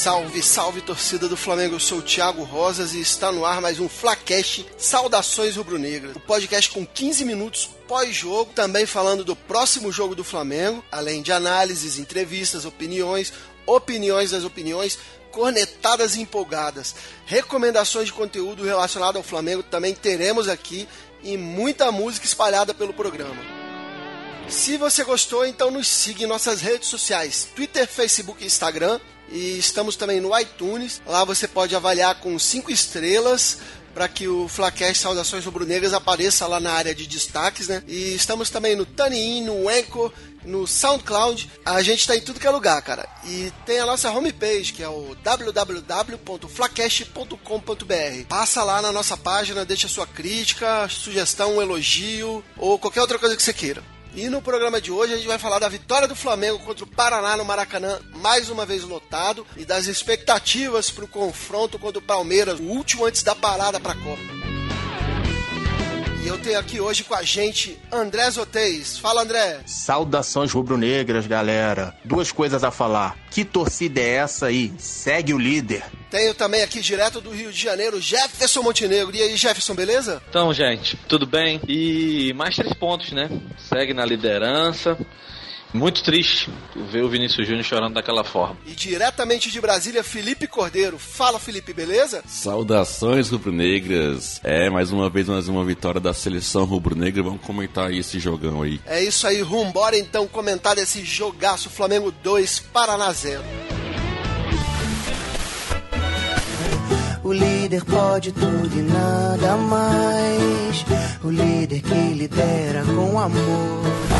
Salve, salve torcida do Flamengo, eu sou o Thiago Rosas e está no ar mais um Flacast Saudações Rubro-Negras, o podcast com 15 minutos pós-jogo, também falando do próximo jogo do Flamengo, além de análises, entrevistas, opiniões, opiniões das opiniões, cornetadas empolgadas, recomendações de conteúdo relacionado ao Flamengo também teremos aqui e muita música espalhada pelo programa. Se você gostou, então nos siga em nossas redes sociais: Twitter, Facebook e Instagram. E estamos também no iTunes. Lá você pode avaliar com 5 estrelas para que o Flacast Saudações Rubro-Negras apareça lá na área de destaques, né? E estamos também no TuneIn, no Anchor, no SoundCloud. A gente está em tudo que é lugar, cara. E tem a nossa homepage, que é o www.flacast.com.br. Passa lá na nossa página, deixa sua crítica, sugestão, elogio ou qualquer outra coisa que você queira. E no programa de hoje a gente vai falar da vitória do Flamengo contra o Paraná no Maracanã, mais uma vez lotado, e das expectativas para o confronto contra o Palmeiras, o último antes da parada para a Copa. Eu tenho aqui hoje com a gente André Zotez. Fala, André. Saudações rubro-negras, galera. Duas coisas a falar. Que torcida é essa aí? Segue o líder. Tenho também aqui direto do Rio de Janeiro, Jefferson Montenegro. E aí, Jefferson, beleza? Então, gente, tudo bem? E mais três pontos, né? Segue na liderança. Muito triste ver o Vinícius Júnior chorando daquela forma. E diretamente de Brasília, Felipe Cordeiro. Fala, Felipe, beleza? Saudações rubro-negras. É, mais uma vez, mais uma vitória da seleção rubro-negra. Vamos comentar aí esse jogão aí. É isso aí, rumbora então comentar esse jogaço Flamengo 2, Paraná 0. O líder pode tudo e nada mais. O líder que lidera com amor.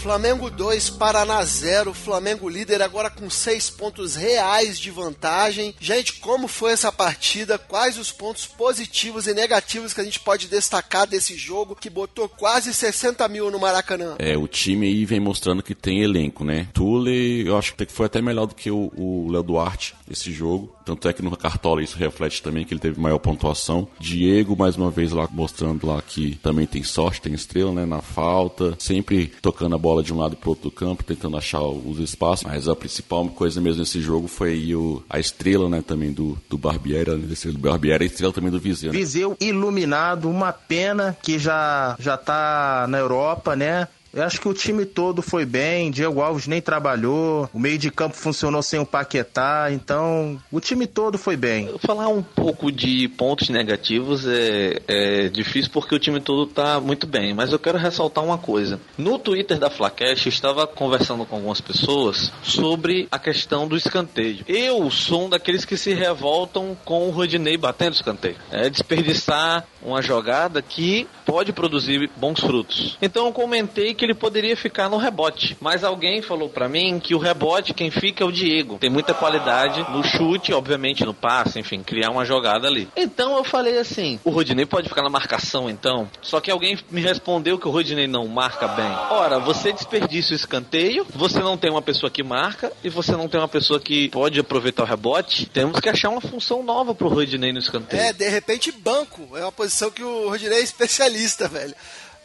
Flamengo 2, Paraná 0. Flamengo líder agora com 6 pontos reais de vantagem. Gente, como foi essa partida? Quais os pontos positivos e negativos que a gente pode destacar desse jogo que botou quase 60 mil no Maracanã? É, o time aí vem mostrando que tem elenco, né? Tule, eu acho que foi até melhor do que o Léo Duarte esse jogo. Tanto é que no Cartola isso reflete também que ele teve maior pontuação. Diego, mais uma vez, lá mostrando lá que também tem sorte, tem estrela, né? Na falta. Sempre tocando a bola de um lado pro outro do campo, tentando achar os espaços. Mas a principal coisa mesmo nesse jogo foi o, a estrela, né? Também do, do Barbieri, né? do Barbieri, a estrela também do Viseu. Né? Viseu iluminado, uma pena que já, já tá na Europa, né? Eu acho que o time todo foi bem, Diego Alves nem trabalhou, o meio de campo funcionou sem o Paquetá, então o time todo foi bem. Falar um pouco de pontos negativos é, é difícil porque o time todo tá muito bem, mas eu quero ressaltar uma coisa. No Twitter da Flacash eu estava conversando com algumas pessoas sobre a questão do escanteio. Eu sou um daqueles que se revoltam com o Rodinei batendo escanteio. É desperdiçar uma jogada que pode produzir bons frutos. Então eu comentei que ele poderia ficar no rebote. Mas alguém falou para mim que o rebote quem fica é o Diego. Tem muita qualidade no chute, obviamente no passe, enfim, criar uma jogada ali. Então eu falei assim: o Rodinei pode ficar na marcação então? Só que alguém me respondeu que o Rodinei não marca bem. Ora, você desperdiça o escanteio, você não tem uma pessoa que marca e você não tem uma pessoa que pode aproveitar o rebote. Temos que achar uma função nova pro Rodinei no escanteio. É, de repente banco. É uma posição que o Rodinei é especialista, velho.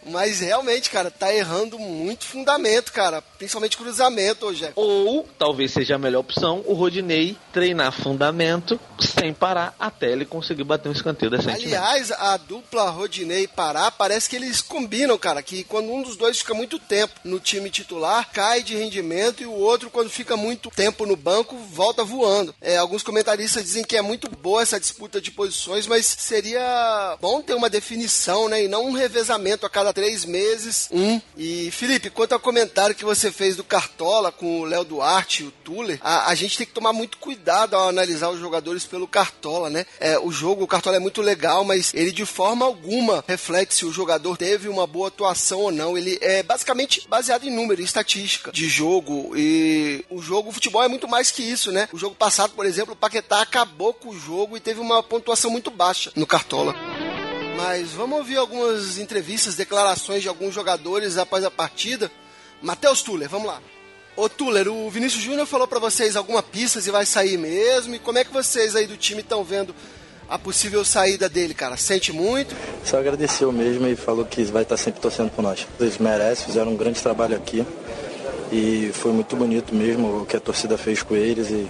Mas realmente, cara, tá errando muito fundamento, cara. Principalmente cruzamento hoje. Ou, talvez seja a melhor opção, o Rodinei treinar fundamento sem parar até ele conseguir bater um escanteio decente. Aliás, a dupla Rodinei Pará parece que eles combinam, cara. Que quando um dos dois fica muito tempo no time titular, cai de rendimento e o outro, quando fica muito tempo no banco, volta voando. É, alguns comentaristas dizem que é muito boa essa disputa de posições, mas seria bom ter uma definição, né? E não um revezamento a cada três meses, um. E, Felipe, quanto ao comentário que você fez do Cartola com o Léo Duarte e o Tuller, a, a, gente tem que tomar muito cuidado ao analisar os jogadores pelo Cartola, né? É, o jogo, o Cartola é muito legal, mas ele de forma alguma reflete se o jogador teve uma boa atuação ou não. Ele é basicamente baseado em número, em estatística de jogo. E o jogo, o futebol é muito mais que isso, né? O jogo passado, por exemplo, o Paquetá acabou com o jogo e teve uma pontuação muito baixa no Cartola. Mas vamos ouvir algumas entrevistas, declarações de alguns jogadores após a partida. Matheus Tuller, vamos lá. Ô Tuller, o Vinícius Júnior falou para vocês alguma pista se vai sair mesmo, e como é que vocês aí do time estão vendo a possível saída dele, cara? Sente muito? Só agradeceu mesmo e falou que vai estar sempre torcendo por nós. Eles merecem, fizeram um grande trabalho aqui e foi muito bonito mesmo o que a torcida fez com eles e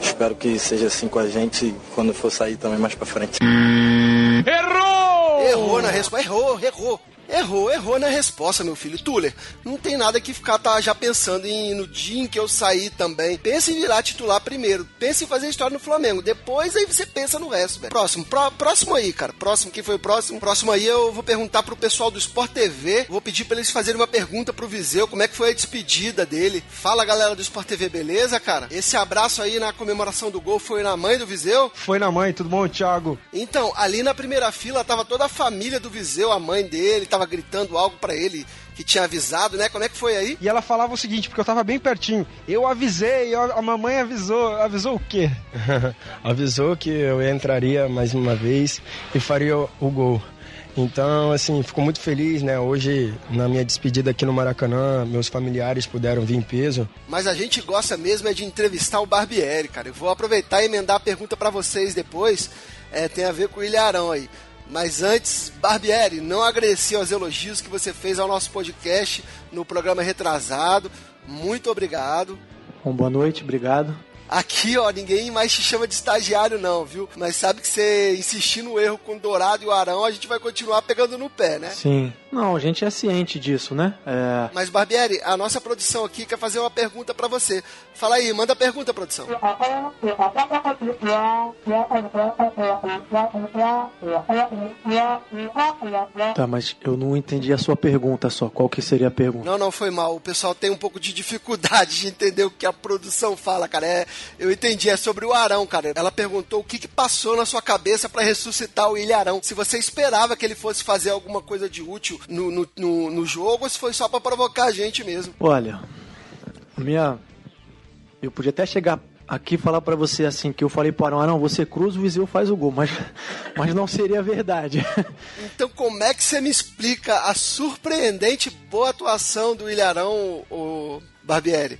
espero que seja assim com a gente quando for sair também mais para frente. Errou! Errou na resposta, errou, errou. Errou, errou na resposta, meu filho. Tuller, não tem nada que ficar tá, já pensando em no dia em que eu sair também. Pense em virar titular primeiro. Pense em fazer história no Flamengo. Depois aí você pensa no resto, velho. Próximo, pró, próximo aí, cara. Próximo, quem foi o próximo? Próximo aí eu vou perguntar pro pessoal do Sport TV. Vou pedir pra eles fazerem uma pergunta pro Viseu. Como é que foi a despedida dele? Fala, galera do Sport TV, beleza, cara? Esse abraço aí na comemoração do gol foi na mãe do Viseu? Foi na mãe, tudo bom, Thiago? Então, ali na primeira fila tava toda a família do Viseu, a mãe dele, tava gritando algo para ele que tinha avisado, né? Como é que foi aí? E ela falava o seguinte, porque eu tava bem pertinho. Eu avisei, a mamãe avisou. Avisou o quê? avisou que eu entraria mais uma vez e faria o gol. Então, assim, fico muito feliz, né? Hoje, na minha despedida aqui no Maracanã, meus familiares puderam vir em peso. Mas a gente gosta mesmo é de entrevistar o Barbieri, cara. Eu vou aproveitar e emendar a pergunta para vocês depois. É, tem a ver com o Ilharão aí. Mas antes, Barbieri, não agradeci aos elogios que você fez ao nosso podcast no programa retrasado. Muito obrigado. Bom, boa noite, obrigado. Aqui, ó, ninguém mais te chama de estagiário, não, viu? Mas sabe que você insistir no erro com o Dourado e o Arão, a gente vai continuar pegando no pé, né? Sim. Não, a gente é ciente disso, né? É... Mas, Barbieri, a nossa produção aqui quer fazer uma pergunta para você. Fala aí, manda a pergunta, produção. Tá, mas eu não entendi a sua pergunta só. Qual que seria a pergunta? Não, não, foi mal. O pessoal tem um pouco de dificuldade de entender o que a produção fala, cara. É, eu entendi, é sobre o Arão, cara. Ela perguntou o que, que passou na sua cabeça para ressuscitar o Ilharão. Se você esperava que ele fosse fazer alguma coisa de útil no, no, no, no jogo ou se foi só para provocar a gente mesmo. Olha, minha. Eu podia até chegar aqui e falar para você assim, que eu falei para o Arão, você cruza, o Viseu faz o gol, mas, mas não seria verdade. Então como é que você me explica a surpreendente boa atuação do Ilharão, o Barbieri?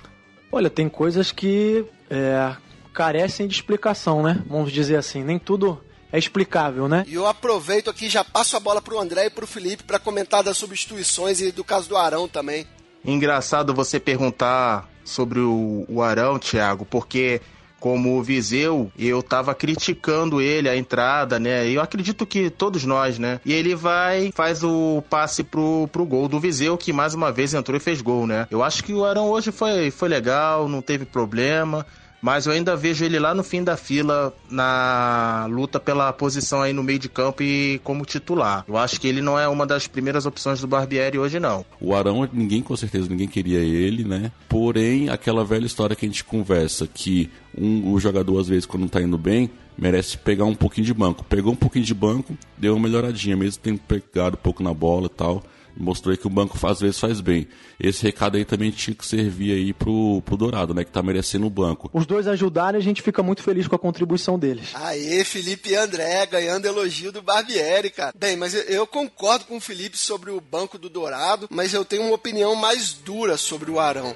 Olha, tem coisas que é, carecem de explicação, né? Vamos dizer assim, nem tudo é explicável, né? E eu aproveito aqui já passo a bola pro André e pro Felipe para comentar das substituições e do caso do Arão também. Engraçado você perguntar sobre o, o Arão, Thiago, porque como o Viseu, eu tava criticando ele, a entrada, né? Eu acredito que todos nós, né? E ele vai, faz o passe pro, pro gol do Viseu, que mais uma vez entrou e fez gol, né? Eu acho que o Arão hoje foi, foi legal, não teve problema mas eu ainda vejo ele lá no fim da fila na luta pela posição aí no meio de campo e como titular. Eu acho que ele não é uma das primeiras opções do Barbieri hoje não. O Arão, ninguém com certeza ninguém queria ele, né? Porém, aquela velha história que a gente conversa que um, o jogador às vezes quando tá indo bem, merece pegar um pouquinho de banco. Pegou um pouquinho de banco, deu uma melhoradinha, mesmo tendo pegado um pouco na bola e tal mostrou que o banco às vezes faz bem. Esse recado aí também tinha que servir aí pro, pro Dourado, né? Que tá merecendo o banco. Os dois ajudarem, a gente fica muito feliz com a contribuição deles. Aê, Felipe e André, ganhando elogio do Barbieri, cara. Bem, mas eu concordo com o Felipe sobre o banco do Dourado, mas eu tenho uma opinião mais dura sobre o Arão.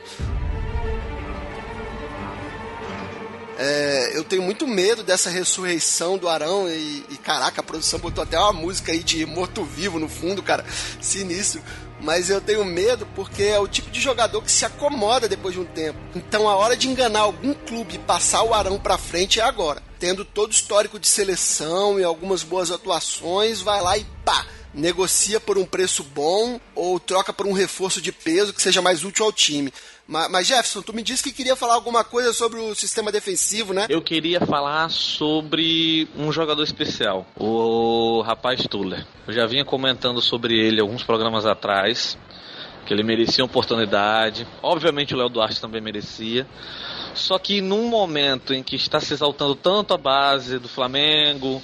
É, eu tenho muito medo dessa ressurreição do Arão e, e, caraca, a produção botou até uma música aí de morto-vivo no fundo, cara, sinistro. Mas eu tenho medo porque é o tipo de jogador que se acomoda depois de um tempo. Então a hora de enganar algum clube e passar o Arão pra frente é agora. Tendo todo o histórico de seleção e algumas boas atuações, vai lá e pá! Negocia por um preço bom ou troca por um reforço de peso que seja mais útil ao time. Mas, Jefferson, tu me disse que queria falar alguma coisa sobre o sistema defensivo, né? Eu queria falar sobre um jogador especial, o rapaz Tuller. Eu já vinha comentando sobre ele alguns programas atrás, que ele merecia uma oportunidade. Obviamente o Léo Duarte também merecia. Só que num momento em que está se exaltando tanto a base do Flamengo,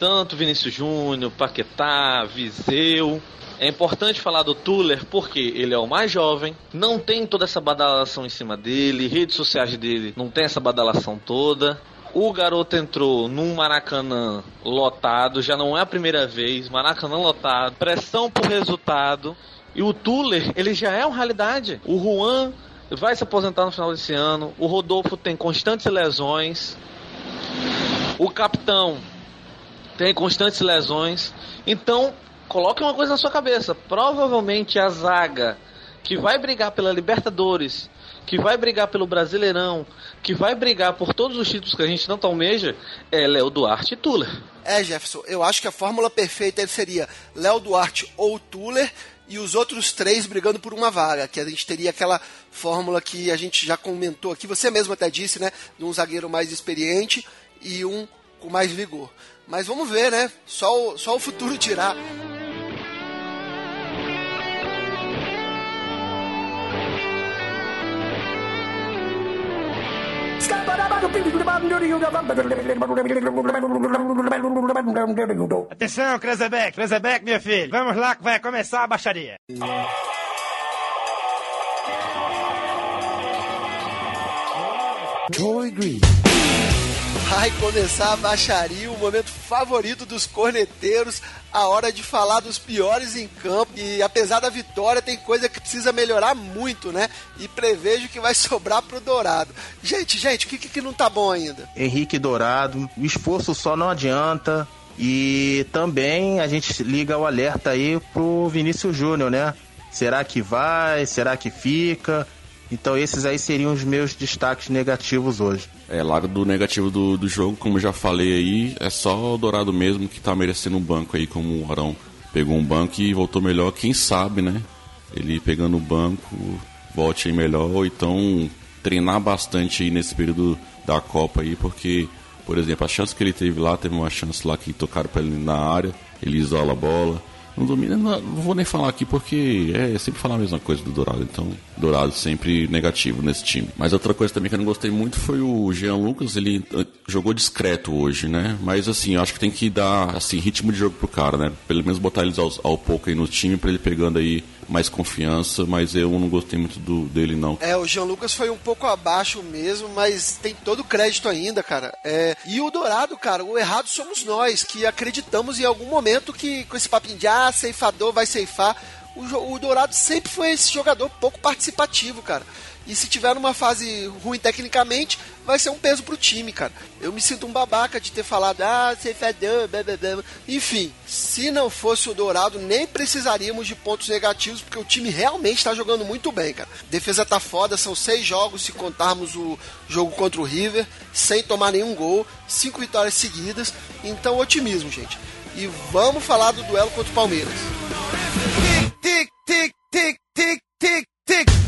tanto Vinícius Júnior, Paquetá, Viseu. É importante falar do Tuller porque ele é o mais jovem, não tem toda essa badalação em cima dele, redes sociais dele não tem essa badalação toda. O garoto entrou num Maracanã lotado, já não é a primeira vez, Maracanã lotado, pressão por resultado. E o Tuller, ele já é uma realidade. O Juan vai se aposentar no final desse ano. O Rodolfo tem constantes lesões. O capitão tem constantes lesões. Então, coloque uma coisa na sua cabeça. Provavelmente a zaga que vai brigar pela Libertadores, que vai brigar pelo Brasileirão, que vai brigar por todos os títulos que a gente tanto almeja, é Léo Duarte e Tuller. É, Jefferson, eu acho que a fórmula perfeita seria Léo Duarte ou Tuller e os outros três brigando por uma vaga, que a gente teria aquela fórmula que a gente já comentou aqui, você mesmo até disse, né, de um zagueiro mais experiente e um com mais vigor. Mas vamos ver, né? Só o, só o futuro dirá. Atenção, Krezebeck, Krezebeck, meu filho. Vamos lá que vai começar a baixaria. Joy Green. Vai começar a baixaria, o momento favorito dos corneteiros, a hora de falar dos piores em campo. E apesar da vitória, tem coisa que precisa melhorar muito, né? E prevejo que vai sobrar pro Dourado. Gente, gente, o que, que não tá bom ainda? Henrique Dourado, o esforço só não adianta. E também a gente liga o alerta aí pro Vinícius Júnior, né? Será que vai? Será que fica? Então esses aí seriam os meus destaques negativos hoje. É, lado do negativo do, do jogo, como já falei aí, é só o Dourado mesmo que tá merecendo um banco aí, como o Arão pegou um banco e voltou melhor, quem sabe, né? Ele pegando o banco, volte aí melhor, ou então treinar bastante aí nesse período da Copa aí, porque, por exemplo, a chance que ele teve lá, teve uma chance lá que tocaram para ele na área, ele isola a bola, não domina, não, vou nem falar aqui porque é sempre falar a mesma coisa do Dourado. Então, Dourado sempre negativo nesse time. Mas outra coisa também que eu não gostei muito foi o Jean Lucas. Ele uh, jogou discreto hoje, né? Mas assim, eu acho que tem que dar assim, ritmo de jogo pro cara, né? Pelo menos botar eles ao, ao pouco aí no time para ele pegando aí mais confiança, mas eu não gostei muito do, dele, não. É, o Jean Lucas foi um pouco abaixo mesmo, mas tem todo o crédito ainda, cara. É, e o Dourado, cara, o errado somos nós, que acreditamos em algum momento que com esse papinho de ah, ceifador vai ceifar. O, o Dourado sempre foi esse jogador pouco participativo, cara. E se tiver numa fase ruim tecnicamente, vai ser um peso pro time, cara. Eu me sinto um babaca de ter falado, ah, você fedeu, blá. Enfim, se não fosse o Dourado, nem precisaríamos de pontos negativos, porque o time realmente está jogando muito bem, cara. Defesa tá foda, são seis jogos, se contarmos o jogo contra o River, sem tomar nenhum gol, cinco vitórias seguidas. Então, otimismo, gente. E vamos falar do duelo contra o Palmeiras. Tic, tic, tic, tic, tic, tic,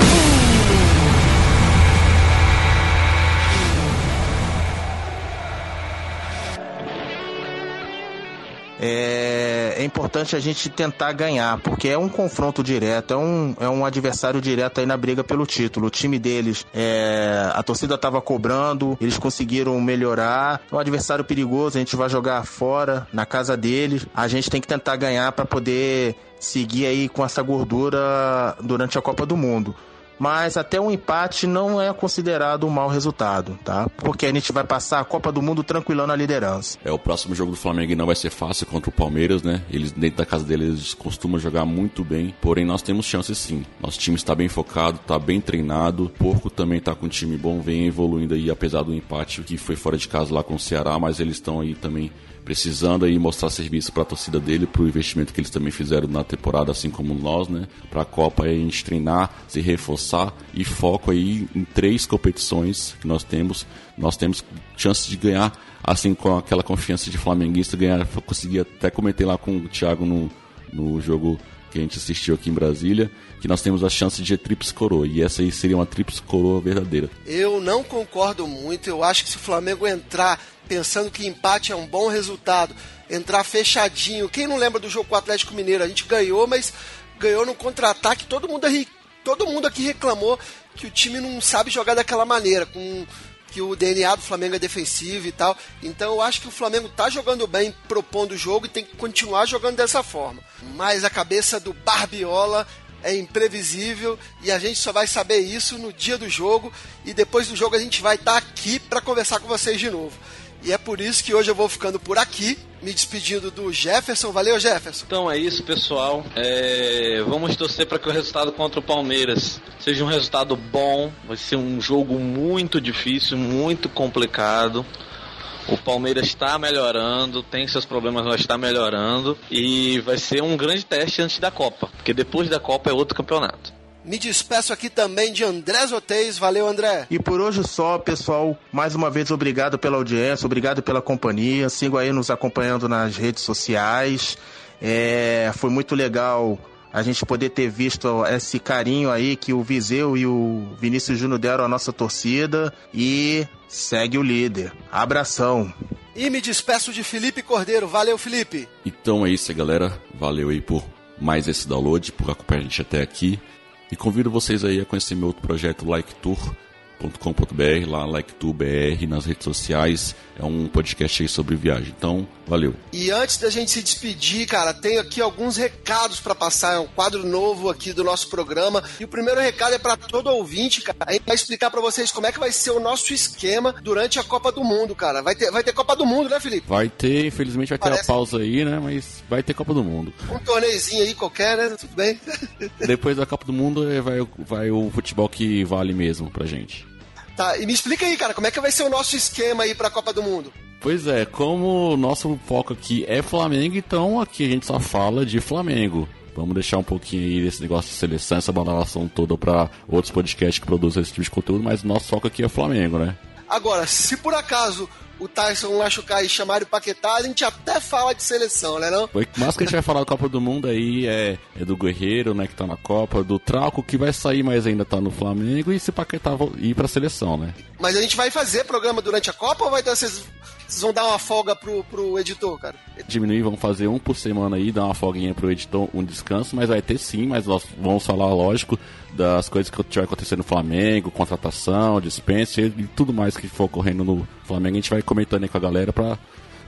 é, é, importante a gente tentar ganhar, porque é um confronto direto, é um, é um adversário direto aí na briga pelo título. O time deles, é, a torcida estava cobrando, eles conseguiram melhorar. É um adversário perigoso, a gente vai jogar fora, na casa deles. A gente tem que tentar ganhar para poder seguir aí com essa gordura durante a Copa do Mundo mas até um empate não é considerado um mau resultado, tá? Porque a gente vai passar a Copa do Mundo tranquilão na liderança. É, o próximo jogo do Flamengo não vai ser fácil contra o Palmeiras, né? Eles, dentro da casa deles, costumam jogar muito bem, porém nós temos chances sim. Nosso time está bem focado, está bem treinado, o Porco também está com um time bom, vem evoluindo aí, apesar do empate que foi fora de casa lá com o Ceará, mas eles estão aí também precisando aí mostrar serviço para a torcida dele, para o investimento que eles também fizeram na temporada, assim como nós, né? Para a Copa aí a gente treinar, se reforçar e foco aí em três competições que nós temos. Nós temos chance de ganhar, assim com aquela confiança de flamenguista, ganhar, conseguir até cometer lá com o Thiago no, no jogo que a gente assistiu aqui em Brasília, que nós temos a chance de tríplice coroa. E essa aí seria uma tríplice coroa verdadeira. Eu não concordo muito. Eu acho que se o Flamengo entrar pensando que empate é um bom resultado, entrar fechadinho. Quem não lembra do jogo com o Atlético Mineiro? A gente ganhou, mas ganhou no contra-ataque. Todo mundo, todo mundo aqui reclamou que o time não sabe jogar daquela maneira, com que o DNA do Flamengo é defensivo e tal. Então eu acho que o Flamengo tá jogando bem, propondo o jogo e tem que continuar jogando dessa forma. Mas a cabeça do Barbiola é imprevisível e a gente só vai saber isso no dia do jogo e depois do jogo a gente vai estar tá aqui para conversar com vocês de novo. E é por isso que hoje eu vou ficando por aqui, me despedindo do Jefferson. Valeu, Jefferson. Então é isso, pessoal. É, Vamos torcer para que o resultado contra o Palmeiras seja um resultado bom. Vai ser um jogo muito difícil, muito complicado. O Palmeiras está melhorando, tem seus problemas, mas está melhorando. E vai ser um grande teste antes da Copa, porque depois da Copa é outro campeonato. Me despeço aqui também de André Zotez. Valeu, André. E por hoje só, pessoal. Mais uma vez, obrigado pela audiência, obrigado pela companhia. Sigo aí nos acompanhando nas redes sociais. É, foi muito legal a gente poder ter visto esse carinho aí que o Viseu e o Vinícius Júnior deram à nossa torcida. E segue o líder. Abração. E me despeço de Felipe Cordeiro. Valeu, Felipe. Então é isso, galera. Valeu aí por mais esse download, por acompanhar a gente até aqui. E convido vocês aí a conhecer meu outro projeto, Like Tour .com.br, lá LikeTubeBR nas redes sociais. É um podcast aí sobre viagem. Então, valeu. E antes da gente se despedir, cara, tenho aqui alguns recados para passar. É um quadro novo aqui do nosso programa. E o primeiro recado é para todo ouvinte, cara. A gente vai explicar para vocês como é que vai ser o nosso esquema durante a Copa do Mundo, cara. Vai ter, vai ter Copa do Mundo, né, Felipe? Vai ter, infelizmente vai ter Parece... a pausa aí, né? Mas vai ter Copa do Mundo. Um torneizinho aí qualquer, né? Tudo bem? Depois da Copa do Mundo vai, vai o futebol que vale mesmo pra gente. Tá, e me explica aí, cara, como é que vai ser o nosso esquema aí pra Copa do Mundo? Pois é, como o nosso foco aqui é Flamengo, então aqui a gente só fala de Flamengo. Vamos deixar um pouquinho aí desse negócio de seleção, essa badalação toda para outros podcasts que produzem esse tipo de conteúdo, mas o nosso foco aqui é Flamengo, né? Agora, se por acaso o Tyson machucar e chamar o Paquetá, a gente até fala de seleção, né não? O mais que a gente vai falar da Copa do Mundo aí é, é do Guerreiro, né, que tá na Copa, do Trauco, que vai sair, mas ainda tá no Flamengo, e se Paquetá ir pra seleção, né? Mas a gente vai fazer programa durante a Copa ou vai dar vocês vocês vão dar uma folga pro, pro editor, cara? Diminuir, vamos fazer um por semana aí, dar uma folguinha pro editor, um descanso, mas vai ter sim, mas nós vamos falar, lógico, das coisas que vai acontecer no Flamengo, contratação, dispensa e tudo mais que for ocorrendo no Flamengo. A gente vai comentando aí com a galera pra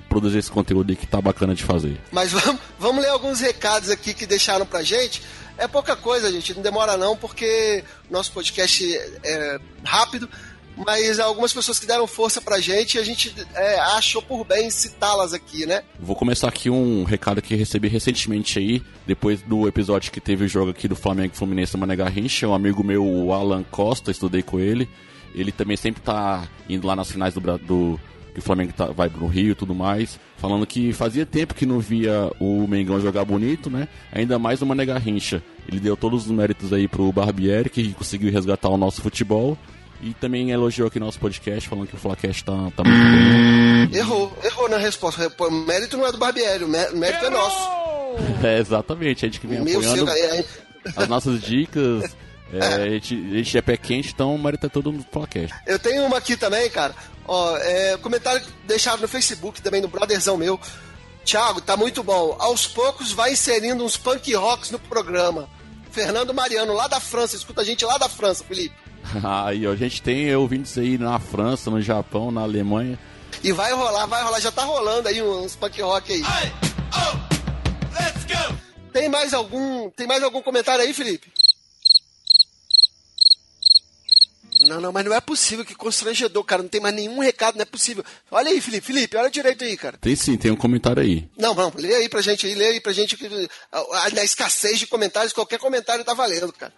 produzir esse conteúdo aí que tá bacana de fazer. Mas vamos, vamos ler alguns recados aqui que deixaram pra gente. É pouca coisa, gente, não demora não, porque nosso podcast é rápido mas algumas pessoas que deram força pra gente e a gente é, achou por bem citá-las aqui, né? Vou começar aqui um recado que recebi recentemente aí, depois do episódio que teve o jogo aqui do Flamengo Fluminense Mané Garrincha, um amigo meu, o Alan Costa, estudei com ele. Ele também sempre tá indo lá nas finais do, do que o Flamengo tá, vai pro Rio e tudo mais, falando que fazia tempo que não via o Mengão jogar bonito, né? Ainda mais o Mané Garrincha. Ele deu todos os méritos aí pro Barbieri, que conseguiu resgatar o nosso futebol. E também elogiou aqui nosso podcast, falando que o Flacast tá, tá muito bem. Errou, errou na resposta. O mérito não é do Barbieri, o mérito é nosso. É, exatamente, a gente que vem Meu apoiando seu, é, é... as nossas dicas. É, é. A, gente, a gente é pé quente, então o mérito é todo no Flacast. Eu tenho uma aqui também, cara. Ó, é, comentário deixado no Facebook, também no brotherzão meu. Thiago, tá muito bom. Aos poucos vai inserindo uns punk rocks no programa. Fernando Mariano, lá da França, escuta a gente lá da França, Felipe. Aí, ó, a gente tem ouvintes aí na França, no Japão, na Alemanha. E vai rolar, vai rolar, já tá rolando aí uns punk rock aí. Oh, let's go. Tem mais algum, tem mais algum comentário aí, Felipe? Não, não, mas não é possível, que constrangedor, cara. Não tem mais nenhum recado, não é possível. Olha aí, Felipe. Felipe, olha direito aí, cara. Tem sim, tem um comentário aí. Não, não, lê aí pra gente aí, lê aí pra gente. Na escassez de comentários, qualquer comentário tá valendo, cara.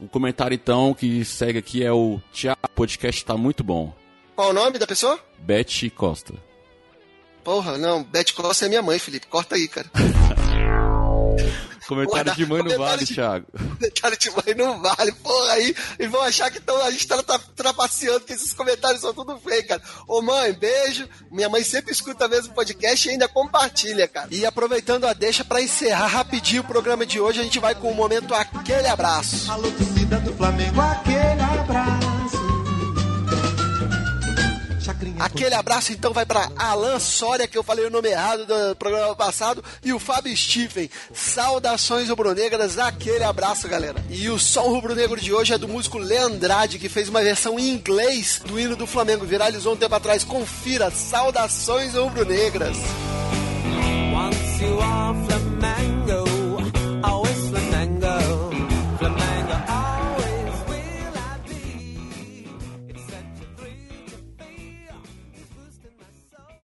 O comentário então que segue aqui é o Tiago, podcast tá muito bom. Qual o nome da pessoa? Beth Costa. Porra, não, Beth Costa é minha mãe, Felipe. Corta aí, cara. Comentário de mãe não vale, de, Thiago. Comentário de mãe não vale. Porra, aí eles vão achar que tão, a gente tá trapaceando, que esses comentários são tudo feio, cara. Ô mãe, beijo. Minha mãe sempre escuta mesmo o podcast e ainda compartilha, cara. E aproveitando a deixa para encerrar rapidinho o programa de hoje, a gente vai com o momento Aquele Abraço. Alô, torcida do Flamengo, aquele Aquele abraço então vai para Alan Soria, que eu falei o nome errado do programa passado, e o Fábio Stephen. Saudações rubro-negras, aquele abraço, galera. E o som rubro-negro de hoje é do músico Leandrade, que fez uma versão em inglês do hino do Flamengo. Viralizou um tempo atrás. Confira, saudações rubro-negras. Once you are Flamengo.